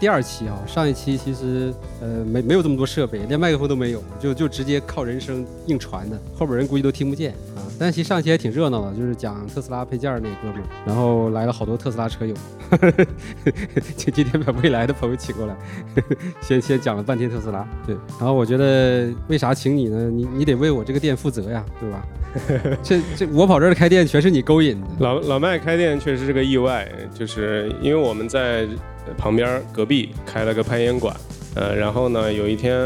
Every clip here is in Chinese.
第二期啊，上一期其实呃没没有这么多设备，连麦克风都没有，就就直接靠人声硬传的，后边人估计都听不见啊。但其实上期还挺热闹的，就是讲特斯拉配件儿那哥们儿，然后来了好多特斯拉车友。就今天把未来的朋友请过来，先先讲了半天特斯拉。对，然后我觉得为啥请你呢？你你得为我这个店负责呀，对吧？这这我跑这儿开店全是你勾引的。老老麦开店确实是个意外，就是因为我们在旁边隔壁开了个攀岩馆，呃，然后呢有一天，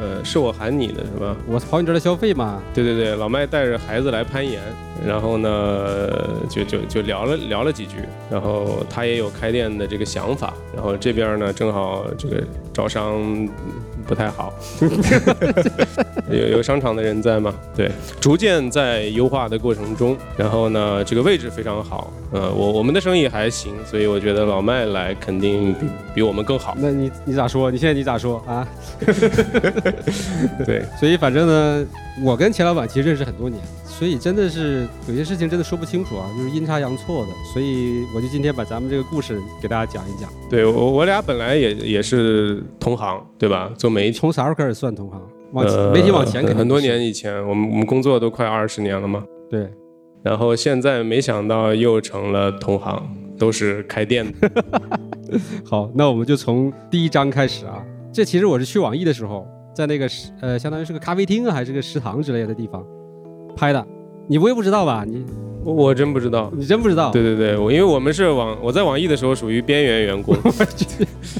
呃，是我喊你的是吧？我跑你这儿来消费嘛？对对对，老麦带着孩子来攀岩，然后呢就就就聊了聊了几句，然后他也有开店的这个想法，然后这边呢正好这个招商。不太好，有有商场的人在吗？对，逐渐在优化的过程中，然后呢，这个位置非常好，呃，我我们的生意还行，所以我觉得老麦来肯定比比我们更好。那你你咋说？你现在你咋说啊？对，所以反正呢，我跟钱老板其实认识很多年。所以真的是有些事情真的说不清楚啊，就是阴差阳错的。所以我就今天把咱们这个故事给大家讲一讲。对我我俩本来也也是同行，对吧？做媒体，从啥时候开始算同行？往媒体往前很多年以前，我们我们工作都快二十年了嘛。对。然后现在没想到又成了同行，都是开店的。好，那我们就从第一章开始啊。这其实我是去网易的时候，在那个呃，相当于是个咖啡厅啊，还是个食堂之类的地方。拍的，你不会不知道吧？你我真不知道，你真不知道？对对对，我因为我们是网，我在网易的时候属于边缘员工。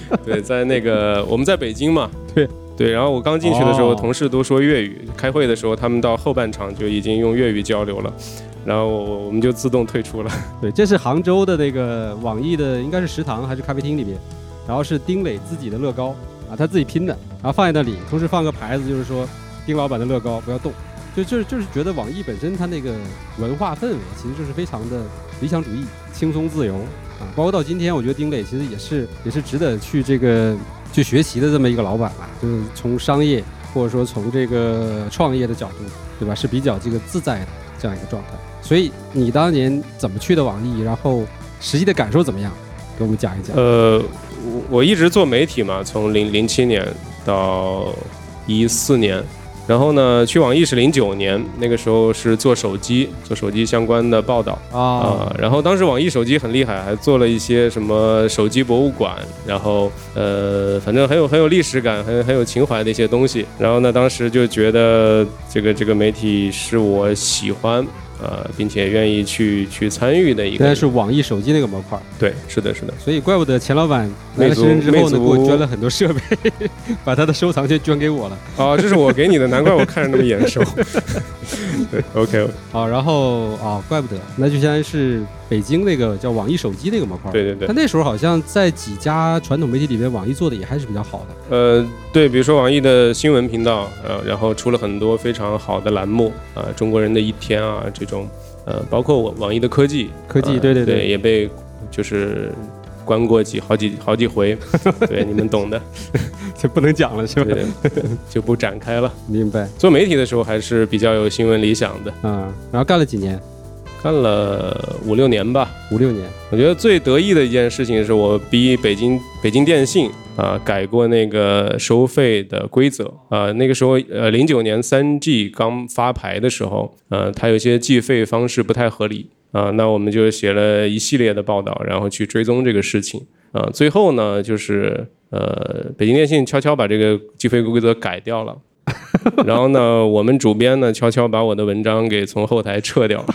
对，在那个我们在北京嘛。对对，然后我刚进去的时候，同事都说粤语，开会的时候他们到后半场就已经用粤语交流了，然后我们就自动退出了。对，这是杭州的那个网易的，应该是食堂还是咖啡厅里面，然后是丁磊自己的乐高啊，他自己拼的，然后放在那里，同时放个牌子，就是说丁老板的乐高不要动。就就是就是觉得网易本身它那个文化氛围其实就是非常的理想主义、轻松自由啊，包括到今天，我觉得丁磊其实也是也是值得去这个去学习的这么一个老板吧，就是从商业或者说从这个创业的角度，对吧？是比较这个自在的这样一个状态。所以你当年怎么去的网易？然后实际的感受怎么样？给我们讲一讲。呃，我我一直做媒体嘛，从零零七年到一四年。然后呢，去网易是零九年，那个时候是做手机，做手机相关的报道啊。然后当时网易手机很厉害，还做了一些什么手机博物馆，然后呃，反正很有很有历史感，很很有情怀的一些东西。然后呢，当时就觉得这个这个媒体是我喜欢。呃，并且愿意去去参与的一个，应该是网易手机那个模块。对，是的，是的。所以怪不得钱老板来了深圳之后呢，给我捐了很多设备，把他的收藏就捐给我了。哦，这是我给你的，难怪我看着那么眼熟。对，OK。好，然后啊，怪不得，那就相当于是北京那个叫网易手机那个模块。对对对。他那时候好像在几家传统媒体里面，网易做的也还是比较好的。呃，对，比如说网易的新闻频道，呃，然后出了很多非常好的栏目，啊，中国人的一天啊，这种，呃，包括网网易的科技，科技，对对对，也被就是关过几好几好几回，对，你们懂的，就不能讲了是吧？就不展开了。明白。做媒体的时候还是比较有新闻理想的，啊，然后干了几年。干了五六年吧，五六年。我觉得最得意的一件事情是我逼北京北京电信啊改过那个收费的规则啊。那个时候呃零九年三 G 刚发牌的时候，呃它有些计费方式不太合理啊。那我们就写了一系列的报道，然后去追踪这个事情啊。最后呢，就是呃北京电信悄悄把这个计费规则改掉了。然后呢，我们主编呢悄悄把我的文章给从后台撤掉了。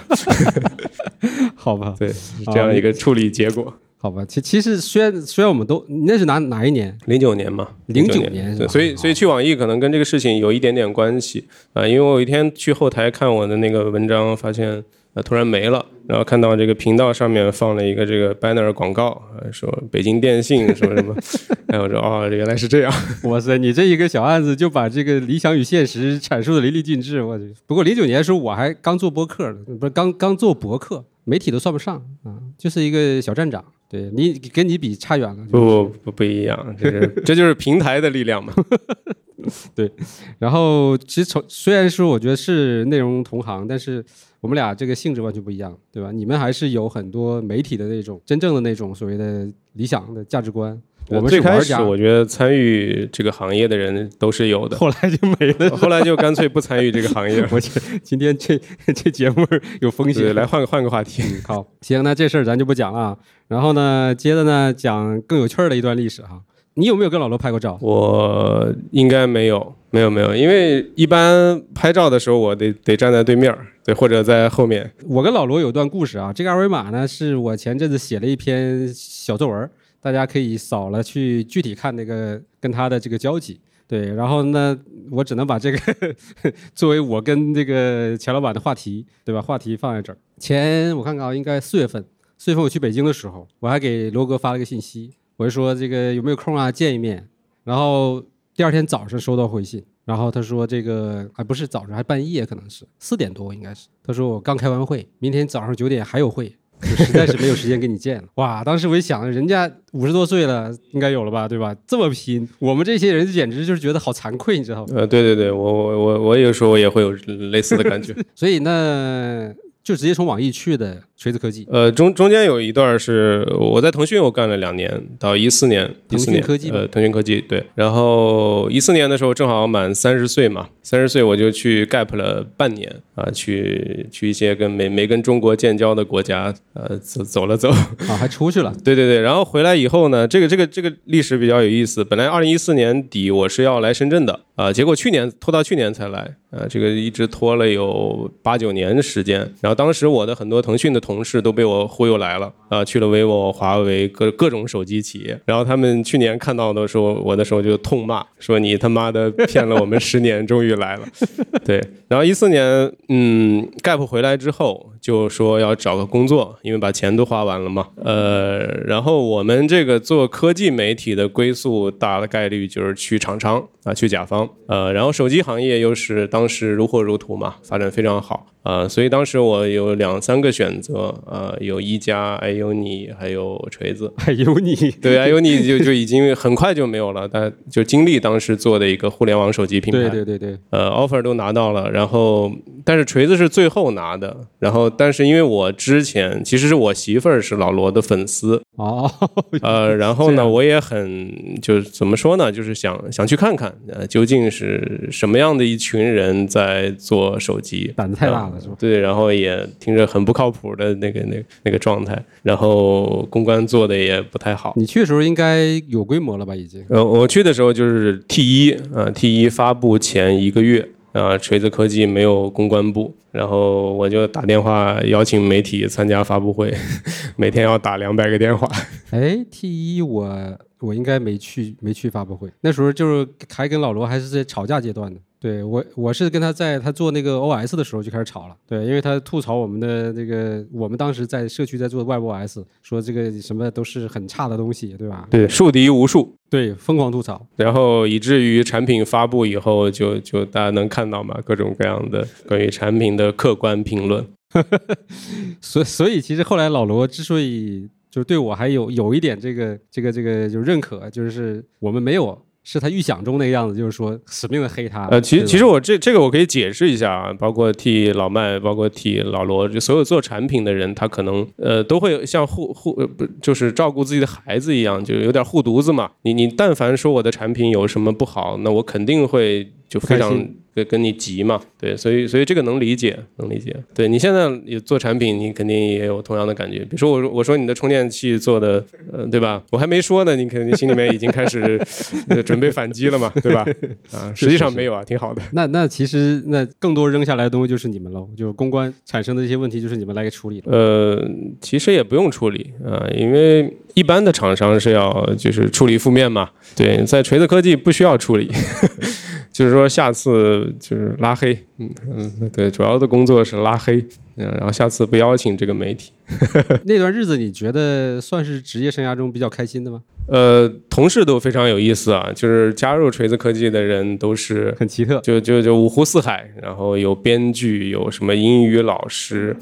好吧，对，这样一个处理结果。好吧，其其实虽然虽然我们都那是哪哪一年？零九年嘛，零九年。所以所以去网易可能跟这个事情有一点点关系啊，因为我有一天去后台看我的那个文章，发现。啊，突然没了，然后看到这个频道上面放了一个这个 banner 广告，说北京电信什么什 么，哎，我说哦，原来是这样，哇塞，你这一个小案子就把这个理想与现实阐述的淋漓尽致，我去。不过零九年的时候我还刚做播客，不是刚刚做博客，媒体都算不上啊，就是一个小站长，对你跟你比差远了。不不不不一样，这是这就是平台的力量嘛。对，然后其实从虽然说我觉得是内容同行，但是我们俩这个性质完全不一样，对吧？你们还是有很多媒体的那种真正的那种所谓的理想的价值观。我们最开始我 觉得参与这个行业的人都是有的，后来就没了。后来就干脆不参与这个行业了。我这今天这这节目有风，险，来换个换个话题。嗯，好，行，那这事儿咱就不讲了啊。然后呢，接着呢讲更有趣儿的一段历史哈。你有没有跟老罗拍过照？我应该没有，没有没有，因为一般拍照的时候我得得站在对面儿，对，或者在后面。我跟老罗有段故事啊。这个二维码呢，是我前阵子写了一篇小作文，大家可以扫了去具体看那个跟他的这个交集。对，然后呢，我只能把这个 作为我跟这个钱老板的话题，对吧？话题放在这儿。前我看看啊，应该四月份，四月份我去北京的时候，我还给罗哥发了个信息，我就说这个有没有空啊，见一面。然后第二天早上收到回信，然后他说这个还不是早上，还半夜，可能是四点多应该是。他说我刚开完会，明天早上九点还有会，就实在是没有时间跟你见了。哇，当时我一想，人家五十多岁了，应该有了吧，对吧？这么拼，我们这些人简直就是觉得好惭愧，你知道吗？呃，对对对，我我我我有时候也会有类似的感觉。所以呢，就直接从网易去的锤子科技。呃，中中间有一段是我在腾讯，我干了两年，到一四年，一四年腾讯科技呃，腾讯科技对。然后一四年的时候正好满三十岁嘛，三十岁我就去 gap 了半年啊，去去一些跟没没跟中国建交的国家呃走走了走。啊，还出去了，对对对，然后回来以后呢，这个这个这个历史比较有意思。本来二零一四年底我是要来深圳的啊、结果去年拖到去年才来，呃，这个一直拖了有八九年的时间。然后当时我的很多腾讯的同事都被我忽悠来了啊、去了 vivo、华为各各种手机企业。然后他们去年看到的时候，我的时候就痛骂说你他妈的骗了我们十年，终于来了。对，然后一四年，嗯，gap 回来之后就说要找个工作，因为把钱都花完了嘛。呃，然后我们这个做科技媒体的归宿，大的概率就是去厂商啊，去甲方。呃，然后手机行业又是当时如火如荼嘛，发展非常好。啊、所以当时我有两三个选择，呃，有一加、还有你还有锤子。还有你，对还有你就就已经很快就没有了，但就经历当时做的一个互联网手机品牌。对对对对，呃，offer 都拿到了，然后但是锤子是最后拿的，然后但是因为我之前其实是我媳妇儿是老罗的粉丝，哦，呃，然后呢，我也很就是怎么说呢，就是想想去看看，呃，究竟是什么样的一群人在做手机，胆子太大了是吧？对，然后也听着很不靠谱的那个那个那个状态，然后公关做的也不太好。你去的时候应该有规模了吧？已经。呃，我去的时候就是 T 一啊，T 一发布前一个月啊，锤子科技没有公关部，然后我就打电话邀请媒体参加发布会，每天要打两百个电话。哎，T 一我我应该没去没去发布会，那时候就是还跟老罗还是在吵架阶段呢。对我我是跟他在他做那个 OS 的时候就开始吵了，对，因为他吐槽我们的这个我们当时在社区在做 WebOS，说这个什么都是很差的东西，对吧？对，树敌无数，对，疯狂吐槽。然后以至于产品发布以后就，就大家能看到嘛，各种各样的关于产品的客观评论。所所以其实后来老罗之所以就对我还有有一点这个这个这个就认可，就是我们没有是他预想中那个样子，就是说死命的黑他。呃，其实其实我这这个我可以解释一下啊，包括替老麦，包括替老罗，就所有做产品的人，他可能呃都会像护护呃不就是照顾自己的孩子一样，就有点护犊子嘛。你你但凡说我的产品有什么不好，那我肯定会就非常跟跟你急嘛。对，所以所以这个能理解，能理解。对你现在也做产品，你肯定也有同样的感觉。比如说我我说你的充电器做的，呃，对吧？我还没说呢，你肯定心里面已经开始、呃准备反击了嘛，对吧？啊，实际上没有啊，挺好的。那那其实那更多扔下来的东西就是你们喽，就是公关产生的一些问题就是你们来给处理了。呃，其实也不用处理啊、因为一般的厂商是要就是处理负面嘛。对，在锤子科技不需要处理，就是说下次就是拉黑，嗯嗯，对，主要的工作是拉黑，嗯，然后下次不邀请这个媒体。那段日子你觉得算是职业生涯中比较开心的吗？呃，同事都非常有意思啊，就是加入锤子科技的人都是很奇特。就就就五湖四海，然后有编剧，有什么英语老师，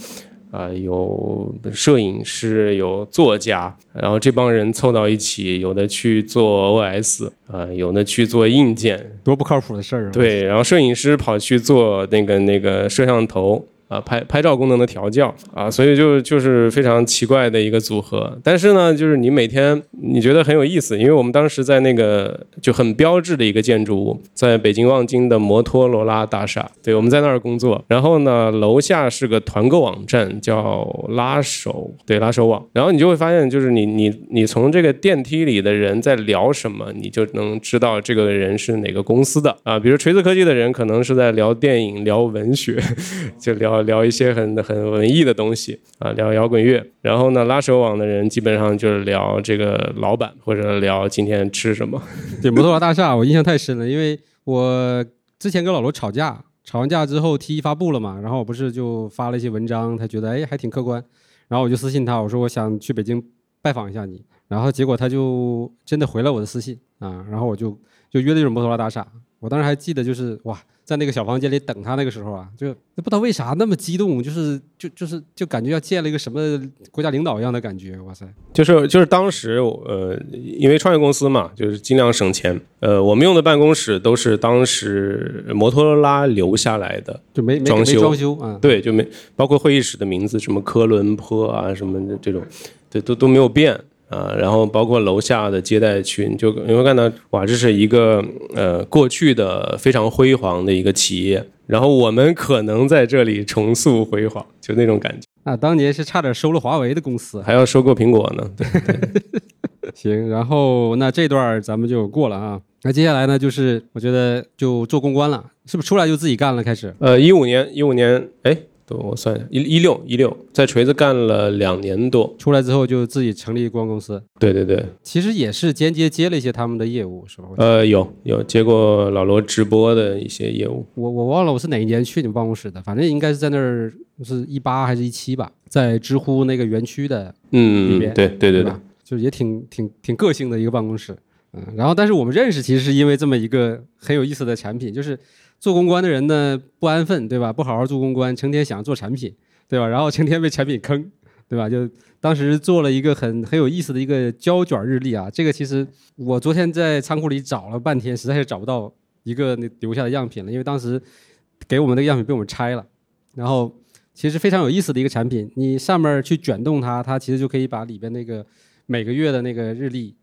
啊、有摄影师，有作家，然后这帮人凑到一起，有的去做 OS 啊、有的去做硬件，多不靠谱的事儿啊！对，然后摄影师跑去做那个那个摄像头啊，拍拍照功能的调教啊，所以就就是非常奇怪的一个组合。但是呢，就是你每天你觉得很有意思，因为我们当时在那个就很标志的一个建筑物，在北京望京的摩托罗拉大厦，对，我们在那儿工作。然后呢，楼下是个团购网站，叫拉手，对，拉手网。然后你就会发现，就是你你你从这个电梯里的人在聊什么，你就能知道这个人是哪个公司的啊。比如锤子科技的人可能是在聊电影、聊文学，就聊聊一些很很文艺的东西啊，聊摇滚乐。然后呢，拉手网的人基本上就是聊这个老板或者聊今天吃什么。对摩托罗拉大厦，我印象太深了，因为我之前跟老罗吵架，吵完架之后 T 一发布了嘛，然后我不是就发了一些文章，他觉得哎还挺客观，然后我就私信他，我说我想去北京拜访一下你，然后结果他就真的回了我的私信啊，然后我就就约的就是摩托罗拉大厦，我当时还记得就是哇，在那个小房间里等他那个时候啊，就不知道为啥那么激动，就是就就是就感觉要见了一个什么国家领导一样的感觉，哇塞！就是就是当时呃，因为创业公司嘛，就是尽量省钱。呃，我们用的办公室都是当时摩托罗拉留下来的，就没没装修没装修啊，对，就没包括会议室的名字，什么科伦坡啊，什么的这种，对，都都没有变啊。然后包括楼下的接待区，你就你会看到，哇，这是一个呃过去的非常辉煌的一个企业，然后我们可能在这里重塑辉煌，就那种感觉，啊，当年是差点收了华为的公司。还要收购苹果呢。对，行，然后那这段儿咱们就过了啊。那接下来呢，就是我觉得就做公关了，是不是出来就自己干了？开始呃，一五年，一五年，哎，都我算一下，一一六一六，在锤子干了两年多。出来之后就自己成立公关公司，对对对，其实也是间接接了一些他们的业务，是吧？呃，有有接过老罗直播的一些业务。我我忘了我是哪一年去你们办公室的，反正应该是在那儿是一八还是一七吧，在知乎那个园区的，嗯嗯，边对对对对吧？就也挺挺挺个性的一个办公室，嗯，然后但是我们认识其实是因为这么一个很有意思的产品，就是做公关的人呢不安分，对吧？不好好做公关，成天想做产品，对吧？然后成天被产品坑，对吧？就当时做了一个很很有意思的一个胶卷日历啊，这个其实我昨天在仓库里找了半天，实在是找不到一个那留下的样品了，因为当时给我们那个样品被我们拆了，然后其实非常有意思的一个产品，你上面去卷动它，它其实就可以把里边那个每个月的那个日历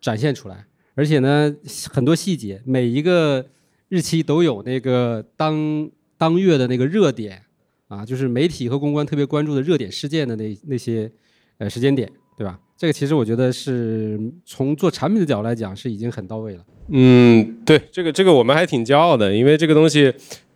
展现出来，而且呢很多细节，每一个日期都有那个当当月的那个热点啊，就是媒体和公关特别关注的热点事件的那那些呃时间点，对吧？这个其实我觉得是从做产品的角度来讲是已经很到位了。嗯，对，这个这个我们还挺骄傲的，因为这个东西，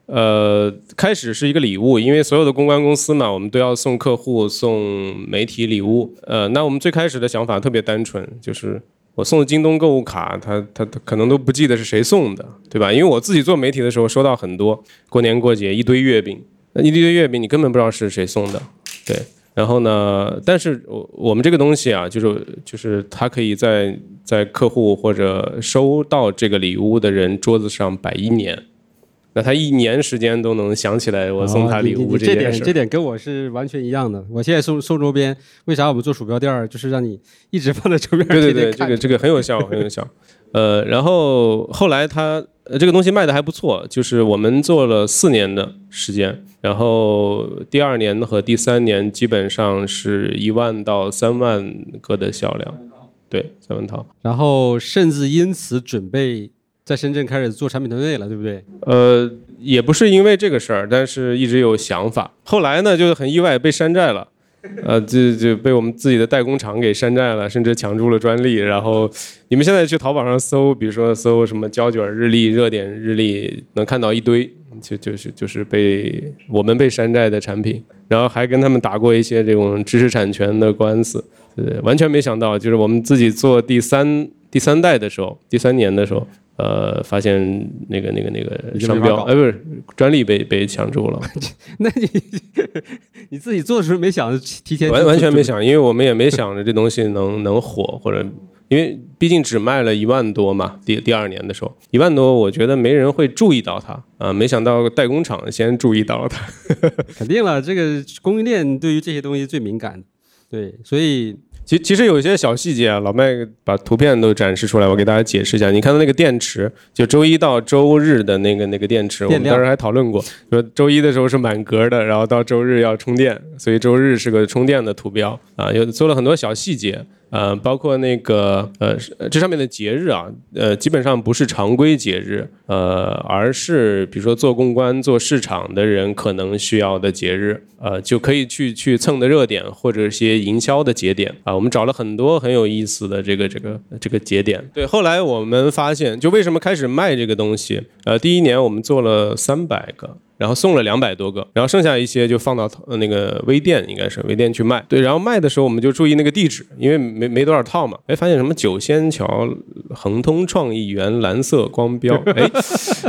呃，开始是一个礼物，因为所有的公关公司嘛，我们都要送客户、送媒体礼物。呃，那我们最开始的想法特别单纯，就是我送的京东购物卡，他他他可能都不记得是谁送的，对吧？因为我自己做媒体的时候，收到很多过年过节一堆月饼，那一堆月饼你根本不知道是谁送的，对。然后呢？但是我我们这个东西啊，就是就是他可以在在客户或者收到这个礼物的人桌子上摆一年，那他一年时间都能想起来我送他礼物这点。这点跟我是完全一样的。我现在送送周边，为啥我们做鼠标垫儿，就是让你一直放在周边儿对对对，这个这个很有效，很有效。呃，然后后来他呃这个东西卖的还不错，就是我们做了四年的时间，然后第二年和第三年基本上是一万到三万个的销量，对，三万套。然后甚至因此准备在深圳开始做产品团队了，对不对？呃，也不是因为这个事儿，但是一直有想法。后来呢，就是很意外被山寨了，呃，就就被我们自己的代工厂给山寨了，甚至抢注了专利。然后你们现在去淘宝上搜，比如说搜什么胶卷日历、热点日历，能看到一堆，就就是就是被我们被山寨的产品，然后还跟他们打过一些这种知识产权的官司。对，完全没想到，就是我们自己做第三第三代的时候，第三年的时候，呃，发现那个那个那个商标，哎，不是专利被被抢注了，那你你自己做的时候没想着提前完完全没想。想，因为我们也没想着这东西能能火或者因为毕竟只卖了一万多嘛，第第二年的时候一万多，我觉得没人会注意到它啊，没想到代工厂先注意到了它。肯定了，这个供应链对于这些东西最敏感，对，所以其其实有一些小细节啊，老麦把图片都展示出来，我给大家解释一下。你看到那个电池，就周一到周日的那个那个电池，我们当时还讨论过，说周一的时候是满格的，然后到周日要充电，所以周日是个充电的图标啊，有做了很多小细节。呃，包括那个呃，这上面的节日啊，呃，基本上不是常规节日，呃，而是比如说做公关、做市场的人可能需要的节日，呃，就可以去去蹭的热点或者一些营销的节点啊。我们找了很多很有意思的这个这个这个节点。对，后来我们发现，就为什么开始卖这个东西？呃，第一年我们做了三百个。然后送了两百多个，然后剩下一些就放到那个微店，应该是微店去卖。对，然后卖的时候我们就注意那个地址，因为没没多少套嘛。哎，发现什么九仙桥、恒通创意园、蓝色光标，哎，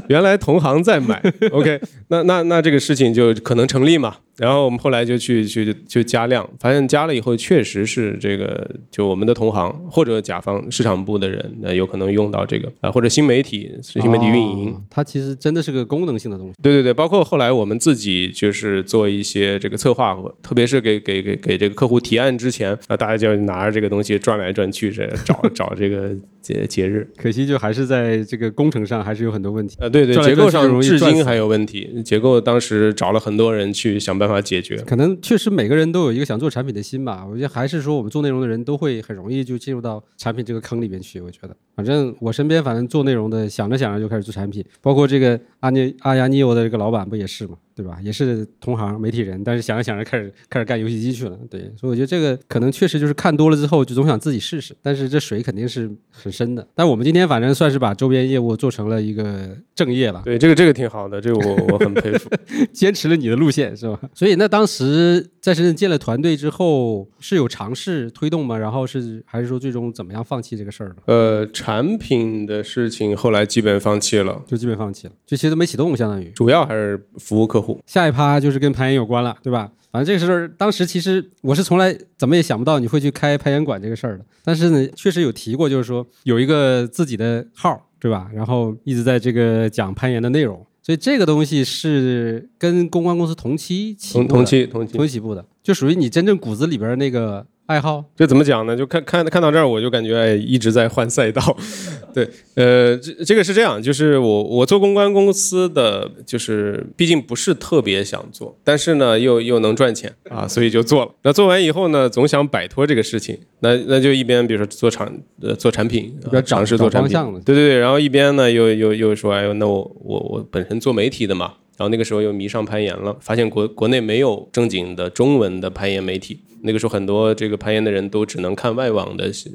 原来同行在买。OK，那那那这个事情就可能成立嘛。然后我们后来就去去就加量，发现加了以后确实是这个，就我们的同行或者甲方市场部的人，那有可能用到这个啊，或者新媒体新媒体运营，它其实真的是个功能性的东西。对对对，包括后来我们自己就是做一些这个策划，特别是给给给给这个客户提案之前，啊，大家就拿着这个东西转来转去，这找找这个。节节日，可惜就还是在这个工程上还是有很多问题。呃，对对，结构上至今还有问题。结构当时找了很多人去想办法解决。可能确实每个人都有一个想做产品的心吧。我觉得还是说我们做内容的人都会很容易就进入到产品这个坑里面去。我觉得，反正我身边反正做内容的，想着想着就开始做产品。包括这个阿尼阿亚尼欧的这个老板不也是吗？对吧？也是同行媒体人，但是想着想着开始开始干游戏机去了。对，所以我觉得这个可能确实就是看多了之后就总想自己试试。但是这水肯定是很深的。但我们今天反正算是把周边业务做成了一个正业了。对，这个这个挺好的，这个我我很佩服，坚持了你的路线是吧？所以那当时在深圳建了团队之后，是有尝试推动吗？然后是还是说最终怎么样放弃这个事儿呢？呃，产品的事情后来基本放弃了，就基本放弃了，就其实都没启动，相当于主要还是服务客户。下一趴就是跟攀岩有关了，对吧？反正这个事儿，当时其实我是从来怎么也想不到你会去开攀岩馆这个事儿的。但是呢，确实有提过，就是说有一个自己的号，对吧？然后一直在这个讲攀岩的内容，所以这个东西是跟公关公司同期起同同期同期同期起步的，就属于你真正骨子里边那个。爱好这怎么讲呢？就看看看到这儿，我就感觉哎，一直在换赛道。对，呃，这这个是这样，就是我我做公关公司的，就是毕竟不是特别想做，但是呢，又又能赚钱啊，所以就做了。那做完以后呢，总想摆脱这个事情，那那就一边比如说做产呃做产品，要尝试做产品，对对对，然后一边呢又又又说，哎呦，那我我我本身做媒体的嘛。然后那个时候又迷上攀岩了，发现国国内没有正经的中文的攀岩媒体。那个时候很多这个攀岩的人都只能看外网的信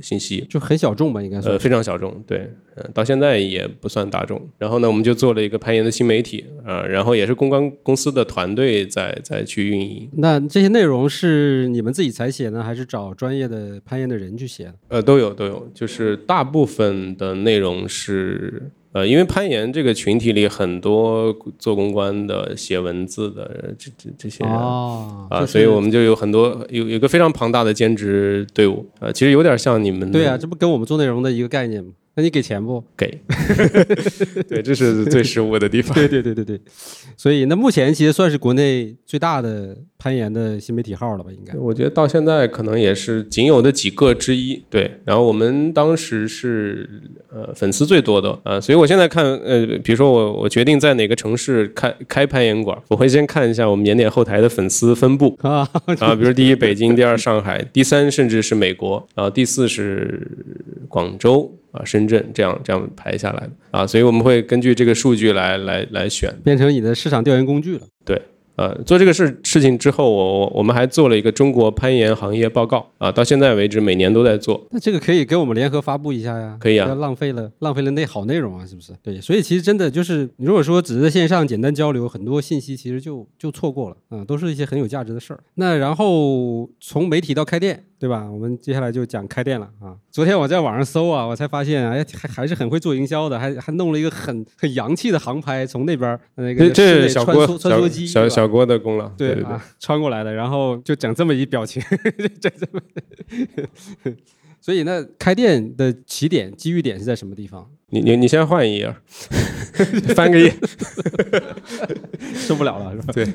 信息，就很小众吧，应该呃非常小众，对，嗯，到现在也不算大众。然后呢，我们就做了一个攀岩的新媒体啊，然后也是公关公司的团队在在去运营。那这些内容是你们自己采写呢，还是找专业的攀岩的人去写？呃，都有都有，就是大部分的内容是。呃，因为攀岩这个群体里很多做公关的、写文字的这这这些人啊，所以我们就有很多有有个非常庞大的兼职队伍。呃，其实有点像你们对啊，这不跟我们做内容的一个概念吗？那你给钱不给？对，这是最失误的地方。对对对对对，所以那目前其实算是国内最大的攀岩的新媒体号了吧？应该，我觉得到现在可能也是仅有的几个之一。对，然后我们当时是呃粉丝最多的呃，所以我现在看呃，比如说我我决定在哪个城市开开攀岩馆，我会先看一下我们年点后台的粉丝分布啊啊，比如第一北京，第二上海，第三甚至是美国，然后第四是广州。啊，深圳这样这样排下来的啊，所以我们会根据这个数据来来来选，变成你的市场调研工具了。对。呃，做这个事事情之后，我我我们还做了一个中国攀岩行业报告啊，到现在为止每年都在做。那这个可以给我们联合发布一下呀？可以啊。要浪费了浪费了那好内容啊，是不是？对，所以其实真的就是，你如果说只是在线上简单交流，很多信息其实就就错过了啊，都是一些很有价值的事儿。那然后从媒体到开店，对吧？我们接下来就讲开店了啊。昨天我在网上搜啊，我才发现，哎，还还是很会做营销的，还还弄了一个很很洋气的航拍，从那边那个这小穿梭穿梭机，小小郭的功劳。对啊，穿过来的，然后就整这么一表情，整这么，所以那开店的起点机遇点是在什么地方？你你你先换一页，翻个页，受不了了是吧？对，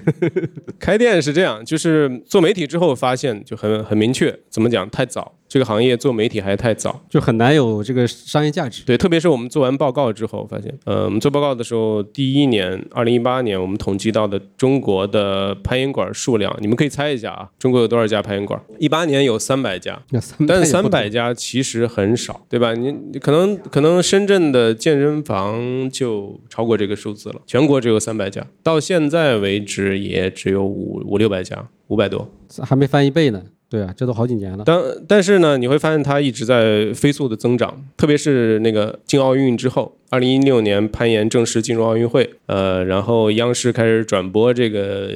开店是这样，就是做媒体之后发现就很很明确，怎么讲？太早，这个行业做媒体还太早，就很难有这个商业价值。对，特别是我们做完报告之后，发现，呃，我们做报告的时候，第一年，二零一八年，我们统计到的中国的攀岩馆数量，你们可以猜一下啊，中国有多少家攀岩馆？一八年有三百家，但是三百家其实很少，对吧？你你可能可能深圳的健身房就超过这个数字了，全国只有三百家，到现在为止也只有五五六百家，五百多，还没翻一倍呢。对啊，这都好几年了。但但是呢，你会发现它一直在飞速的增长，特别是那个进奥运之后，二零一六年攀岩正式进入奥运会，呃，然后央视开始转播这个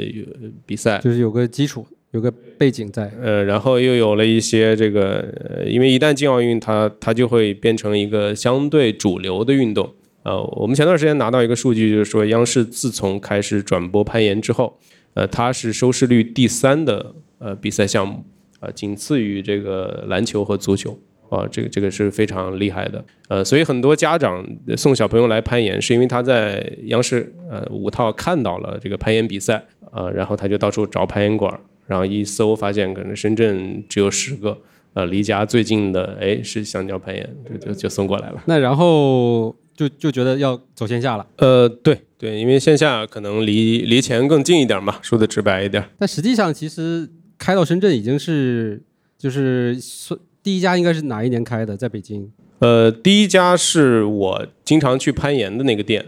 比赛，就是有个基础，有个背景在。呃，然后又有了一些这个，因为一旦进奥运，它它就会变成一个相对主流的运动。呃，我们前段时间拿到一个数据，就是说央视自从开始转播攀岩之后，呃，它是收视率第三的呃比赛项目。啊，仅次于这个篮球和足球啊，这个这个是非常厉害的。呃，所以很多家长送小朋友来攀岩，是因为他在央视呃五套看到了这个攀岩比赛啊，然后他就到处找攀岩馆，然后一搜发现可能深圳只有十个，呃，离家最近的哎是香蕉攀岩，就就就送过来了。那然后就就觉得要走线下了。呃，对对，因为线下可能离离钱更近一点嘛，说的直白一点。但实际上其实。开到深圳已经是，就是第一家应该是哪一年开的？在北京。呃，第一家是我经常去攀岩的那个店，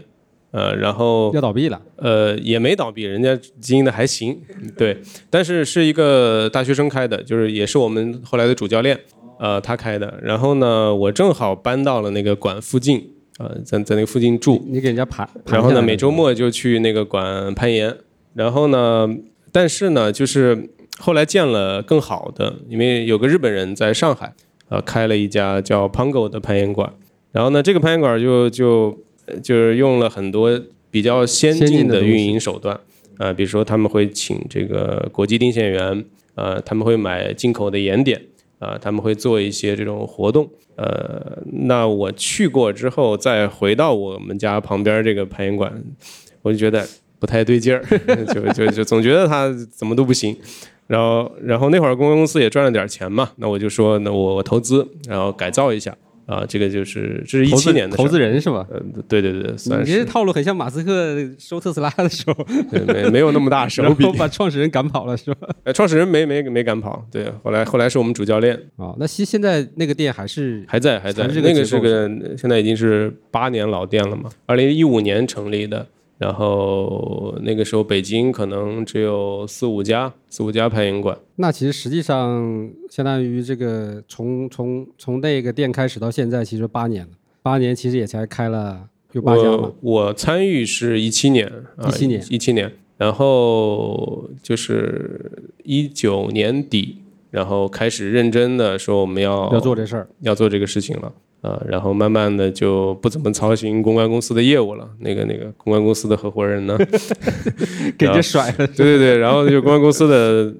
呃，然后要倒闭了。呃，也没倒闭，人家经营的还行。对，但是是一个大学生开的，就是也是我们后来的主教练，呃，他开的。然后呢，我正好搬到了那个馆附近，呃，在在那个附近住。你给人家爬。然后呢，每周末就去那个馆攀岩。然后呢，但是呢，就是。后来见了更好的，因为有个日本人在上海，呃，开了一家叫 Pango 的攀岩馆。然后呢，这个攀岩馆就就就是用了很多比较先进的运营手段，呃，比如说他们会请这个国际定线员，呃，他们会买进口的盐点，啊，他们会做一些这种活动。呃，那我去过之后，再回到我们家旁边这个攀岩馆，我就觉得不太对劲儿，就就就总觉得他怎么都不行。然后，然后那会儿公关公司也赚了点钱嘛，那我就说，那我我投资，然后改造一下啊，这个就是这是一七年的投资人是吧？嗯，对对对，算是。你这套路很像马斯克收特斯拉的时候，没没有那么大手 笔，把创始人赶跑了是吧？呃，创始人没没没赶跑，对，后来后来是我们主教练啊。那现现在那个店还是还在还在，那个是个现在已经是八年老店了嘛，二零一五年成立的。然后那个时候北京可能只有四五家，四五家攀岩馆。那其实实际上相当于这个从从从那个店开始到现在，其实八年了。八年其实也才开了有八家嘛。我参与是一七年，一七年，一七年。然后就是一九年底，然后开始认真的说我们要要做这事儿，要做这个事情了。啊，然后慢慢的就不怎么操心公关公司的业务了。那个那个公关公司的合伙人呢，给人甩了。对对对，然后就公关公司的，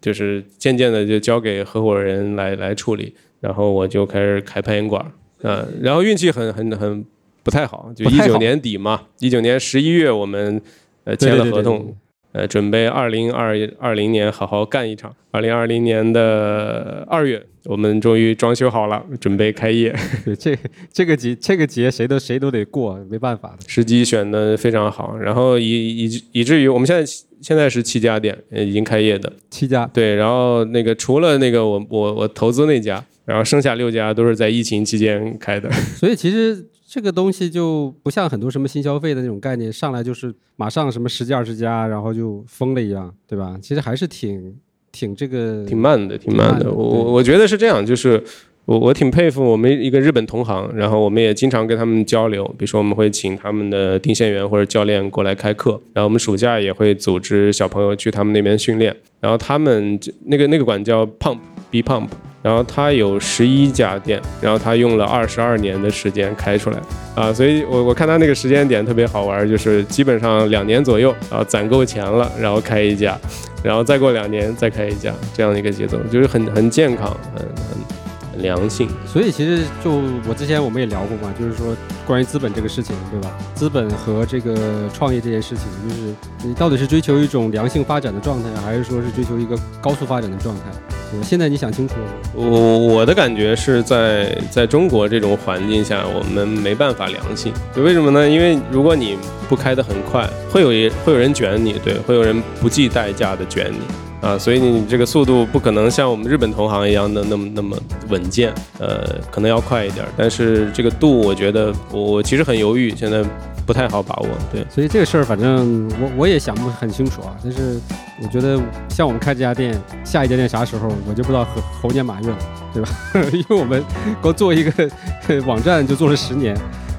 就是渐渐的就交给合伙人来来处理。然后我就开始开攀岩馆，嗯，然后运气很很很不太好，就一九年底嘛，一九年十一月我们呃签了合同。呃，准备二零二二零年好好干一场。二零二零年的二月，我们终于装修好了，准备开业。对，这这个节这个节谁都谁都得过，没办法的。时机选的非常好，然后以以以至于我们现在现在是七家店，已经开业的七家。对，然后那个除了那个我我我投资那家，然后剩下六家都是在疫情期间开的。所以其实。这个东西就不像很多什么新消费的那种概念，上来就是马上什么十家二十家，然后就疯了一样，对吧？其实还是挺挺这个挺慢的，挺慢的。我我我觉得是这样，就是我我挺佩服我们一个日本同行，然后我们也经常跟他们交流，比如说我们会请他们的定线员或者教练过来开课，然后我们暑假也会组织小朋友去他们那边训练，然后他们那个那个馆叫 Pump B Pump。然后他有十一家店，然后他用了二十二年的时间开出来啊，所以我我看他那个时间点特别好玩，就是基本上两年左右啊攒够钱了，然后开一家，然后再过两年再开一家，这样的一个节奏，就是很很健康，很很很良性。所以其实就我之前我们也聊过嘛，就是说关于资本这个事情，对吧？资本和这个创业这件事情，就是你到底是追求一种良性发展的状态，还是说是追求一个高速发展的状态？现在你想清楚了吗？我我的感觉是在在中国这种环境下，我们没办法良性。就为什么呢？因为如果你不开得很快，会有一会有人卷你，对，会有人不计代价的卷你啊。所以你这个速度不可能像我们日本同行一样的那么那么稳健，呃，可能要快一点。但是这个度，我觉得我其实很犹豫，现在。不太好把握，对，所以这个事儿反正我我也想不很清楚啊。但是我觉得像我们开这家店，下一家店啥时候我就不知道猴猴年马月了，对吧？因为我们光做一个 网站就做了十年，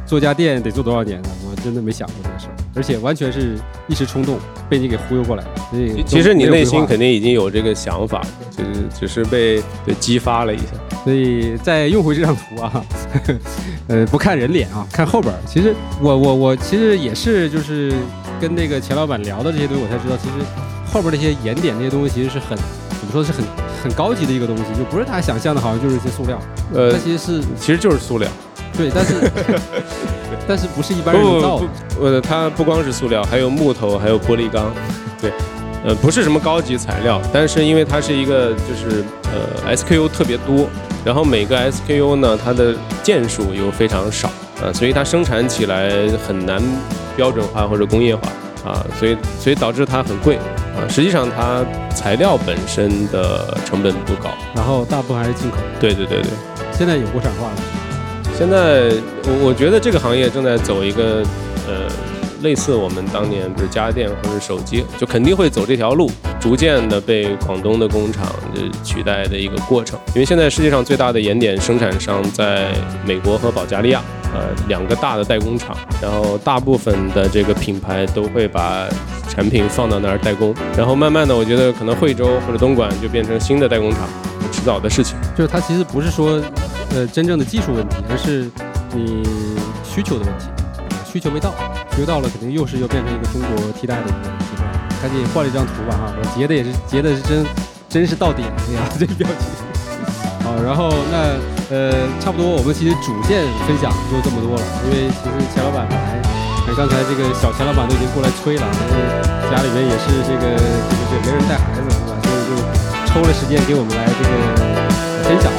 做家店得做多少年呢？我真的没想过这个事儿，而且完全是一时冲动被你给忽悠过来的。所以其实你内心肯定已经有这个想法，就是只是被激发了一下。所以再用回这张图啊，呃，不看人脸啊，看后边。其实我我我其实也是，就是跟那个钱老板聊的这些东西，我才知道，其实后边那些盐点那些东西，其实是很怎么说是很很高级的一个东西，就不是他想象的，好像就是一些塑料。呃，它其实是其实就是塑料。对，但是 但是不是一般人造的。呃，它不光是塑料，还有木头，还有玻璃钢。对。呃，不是什么高级材料，但是因为它是一个，就是呃，SKU 特别多，然后每个 SKU 呢，它的件数又非常少，啊，所以它生产起来很难标准化或者工业化，啊，所以所以导致它很贵，啊，实际上它材料本身的成本不高，然后大部分还是进口。对对对对。现在有国产化了。现在我我觉得这个行业正在走一个，呃。类似我们当年不是家电或者手机，就肯定会走这条路，逐渐的被广东的工厂取代的一个过程。因为现在世界上最大的盐点生产商在美国和保加利亚，呃，两个大的代工厂，然后大部分的这个品牌都会把产品放到那儿代工，然后慢慢的，我觉得可能惠州或者东莞就变成新的代工厂，迟早的事情。就是它其实不是说，呃，真正的技术问题，而是你需求的问题，需求没到。需求到了，肯定又是又变成一个中国替代的一个地方。赶紧换了一张图吧哈，我截的也是截的是真，真是到点了呀，这个标题。好，然后那呃，差不多我们其实主线分享就这么多了，因为其实钱老板本来，刚才这个小钱老板都已经过来催了，但是家里面也是这个这个这没人带孩子是吧？所以就抽了时间给我们来这个分享。